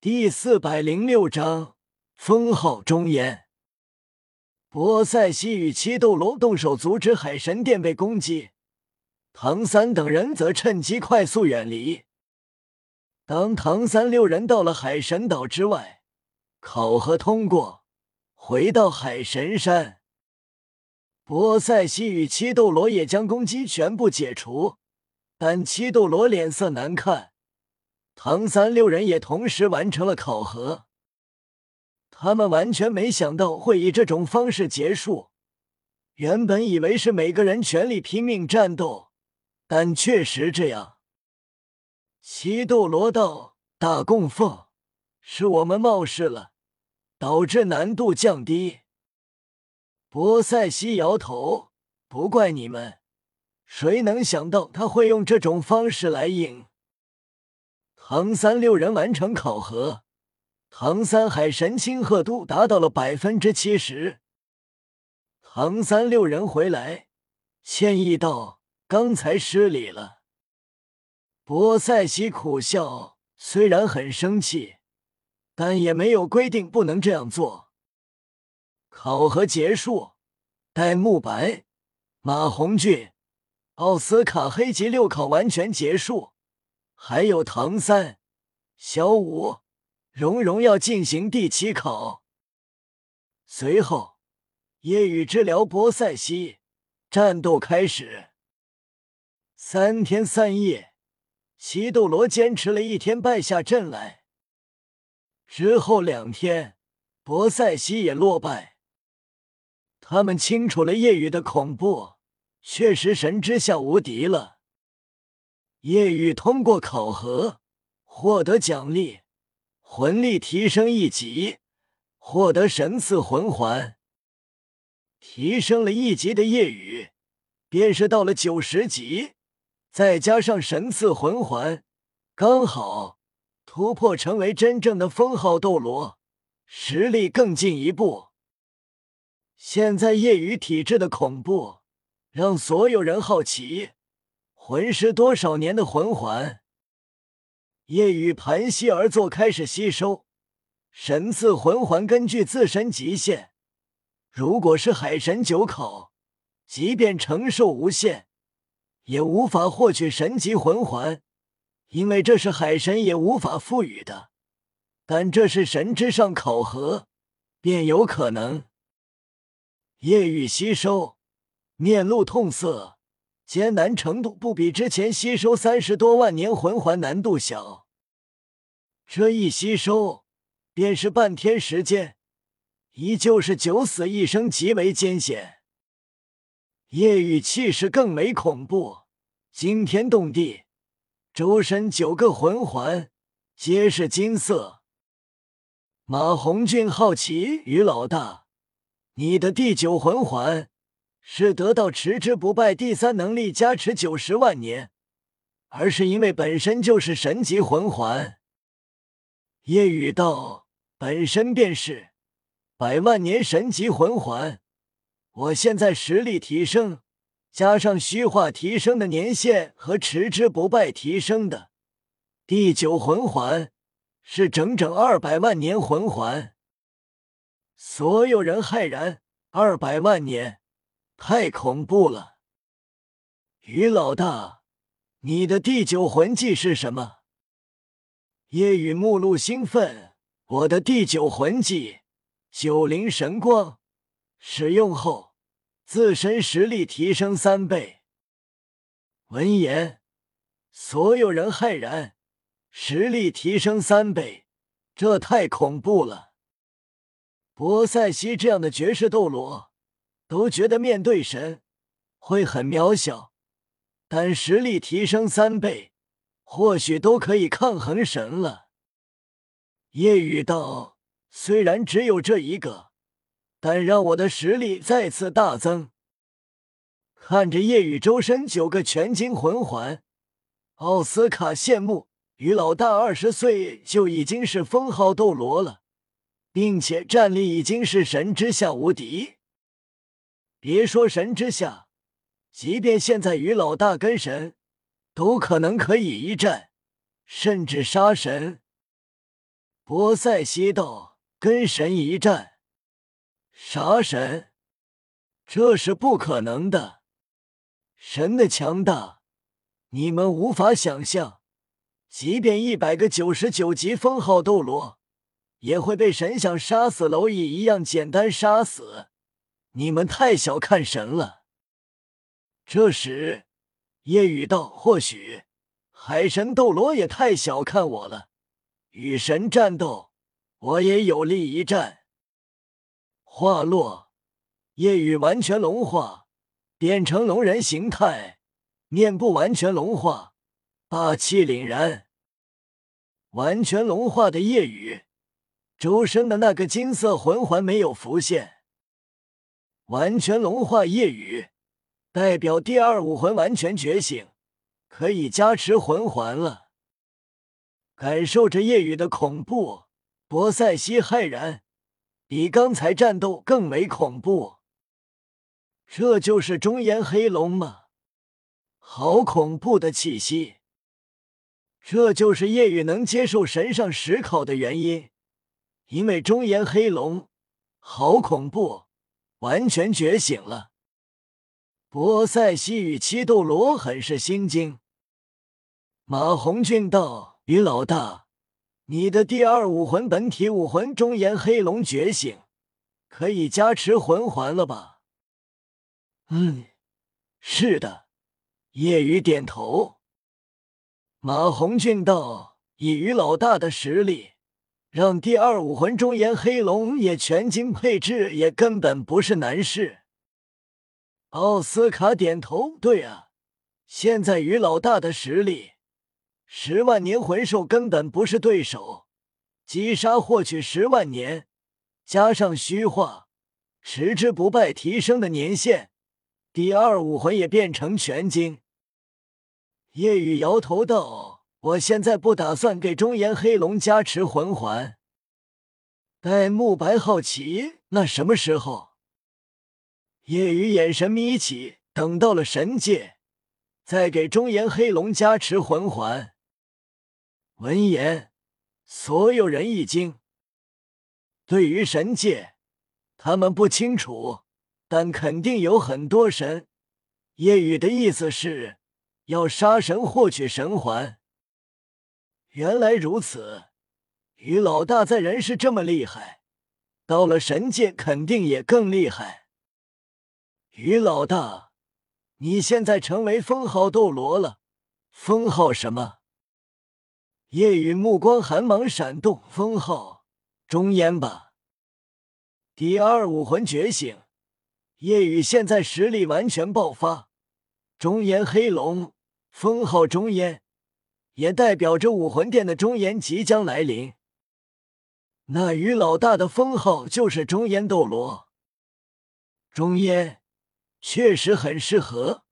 第四百零六章封号终焉。波塞西与七斗罗动手阻止海神殿被攻击，唐三等人则趁机快速远离。当唐三六人到了海神岛之外，考核通过，回到海神山。波塞西与七斗罗也将攻击全部解除，但七斗罗脸色难看。唐三六人也同时完成了考核。他们完全没想到会以这种方式结束。原本以为是每个人全力拼命战斗，但确实这样。七斗罗道：“大供奉，是我们冒失了，导致难度降低。”波塞西摇头：“不怪你们，谁能想到他会用这种方式来赢？”唐三六人完成考核，唐三海神亲和度达到了百分之七十。唐三六人回来，歉意道：“刚才失礼了。”波塞西苦笑，虽然很生气，但也没有规定不能这样做。考核结束，戴沐白、马红俊、奥斯卡黑吉六考完全结束。还有唐三、小五、蓉蓉要进行第七考。随后，夜雨治疗博塞西，战斗开始。三天三夜，西斗罗坚持了一天，败下阵来。之后两天，博塞西也落败。他们清楚了夜雨的恐怖，确实神之下无敌了。夜雨通过考核，获得奖励，魂力提升一级，获得神赐魂环。提升了一级的夜雨，便是到了九十级，再加上神赐魂环，刚好突破成为真正的封号斗罗，实力更进一步。现在夜雨体质的恐怖，让所有人好奇。魂师多少年的魂环？夜雨盘膝而坐，开始吸收神赐魂环。根据自身极限，如果是海神九考，即便承受无限，也无法获取神级魂环，因为这是海神也无法赋予的。但这是神之上考核，便有可能。夜雨吸收，面露痛色。艰难程度不比之前吸收三十多万年魂环难度小，这一吸收便是半天时间，依旧是九死一生，极为艰险。夜雨气势更为恐怖，惊天动地，周身九个魂环皆是金色。马红俊好奇于老大，你的第九魂环？是得到持之不败第三能力加持九十万年，而是因为本身就是神级魂环。夜雨道本身便是百万年神级魂环，我现在实力提升，加上虚化提升的年限和持之不败提升的第九魂环，是整整二百万年魂环。所有人骇然，二百万年。太恐怖了，于老大，你的第九魂技是什么？夜雨目露兴奋，我的第九魂技九灵神光，使用后自身实力提升三倍。闻言，所有人骇然，实力提升三倍，这太恐怖了。波塞西这样的绝世斗罗。都觉得面对神会很渺小，但实力提升三倍，或许都可以抗衡神了。夜雨道：“虽然只有这一个，但让我的实力再次大增。”看着夜雨周身九个全金魂环，奥斯卡羡慕：“于老大二十岁就已经是封号斗罗了，并且战力已经是神之下无敌。”别说神之下，即便现在于老大跟神，都可能可以一战，甚至杀神。波塞西道：“跟神一战，杀神？这是不可能的。神的强大，你们无法想象。即便一百个九十九级封号斗罗，也会被神像杀死蝼蚁一样简单杀死。你们太小看神了。”这时，夜雨道：“或许海神斗罗也太小看我了。与神战斗，我也有力一战。”话落，夜雨完全融化，变成龙人形态，面部完全融化，霸气凛然。完全融化的夜雨，周身的那个金色魂环没有浮现。完全融化夜雨。代表第二武魂完全觉醒，可以加持魂环了。感受着夜雨的恐怖，博塞西骇然，比刚才战斗更为恐怖。这就是中炎黑龙吗？好恐怖的气息！这就是夜雨能接受神上十考的原因，因为中炎黑龙好恐怖，完全觉醒了。波塞西与七斗罗很是心惊。马红俊道：“于老大，你的第二武魂本体武魂中炎黑龙觉醒，可以加持魂环了吧？”“嗯，是的。”夜雨点头。马红俊道：“以于老大的实力，让第二武魂中炎黑龙也全精配置，也根本不是难事。”奥斯卡点头，对啊，现在于老大的实力，十万年魂兽根本不是对手。击杀获取十万年，加上虚化，持之不败提升的年限，第二武魂也变成全精。夜雨摇头道：“我现在不打算给中炎黑龙加持魂环。”戴沐白好奇：“那什么时候？”夜雨眼神眯起，等到了神界，再给中炎黑龙加持魂环。闻言，所有人一惊。对于神界，他们不清楚，但肯定有很多神。夜雨的意思是要杀神获取神环。原来如此，于老大在人世这么厉害，到了神界肯定也更厉害。于老大，你现在成为封号斗罗了，封号什么？夜雨目光寒芒闪动，封号中烟吧。第二武魂觉醒，夜雨现在实力完全爆发，中炎黑龙，封号中烟，也代表着武魂殿的中炎即将来临。那于老大的封号就是中烟斗罗，中烟。确实很适合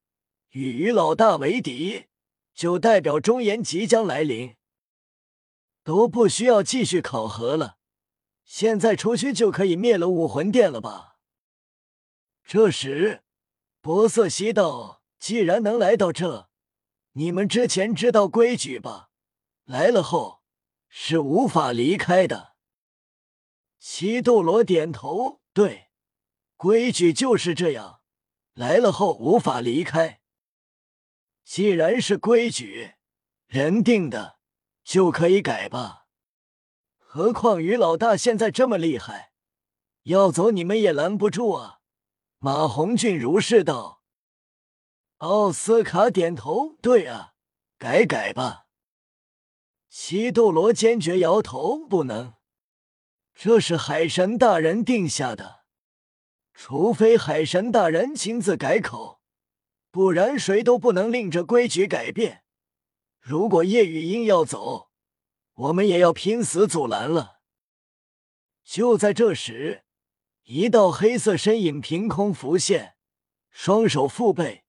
与于老大为敌，就代表中炎即将来临，都不需要继续考核了。现在出去就可以灭了武魂殿了吧？这时，博瑟西道：“既然能来到这，你们之前知道规矩吧？来了后是无法离开的。”七斗罗点头：“对，规矩就是这样。”来了后无法离开。既然是规矩，人定的就可以改吧。何况于老大现在这么厉害，要走你们也拦不住啊。马红俊如是道。奥斯卡点头，对啊，改改吧。西斗罗坚决摇头，不能，这是海神大人定下的。除非海神大人亲自改口，不然谁都不能令这规矩改变。如果叶雨硬要走，我们也要拼死阻拦了。就在这时，一道黑色身影凭空浮现，双手负背，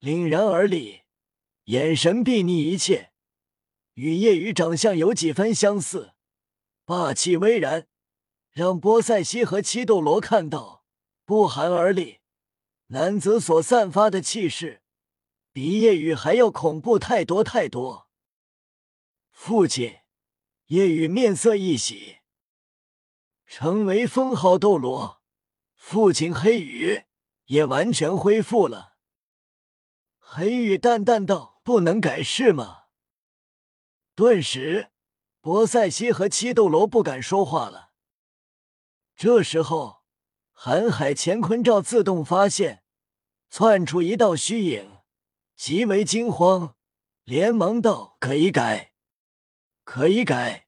凛然而立，眼神睥睨一切，与夜雨长相有几分相似，霸气威然，让波塞西和七斗罗看到。不寒而栗，男子所散发的气势，比夜雨还要恐怖太多太多。父亲，夜雨面色一喜，成为封号斗罗，父亲黑羽也完全恢复了。黑羽淡淡道：“不能改是吗？”顿时，博塞西和七斗罗不敢说话了。这时候，瀚海乾坤罩自动发现，窜出一道虚影，极为惊慌，连忙道：“可以改，可以改。”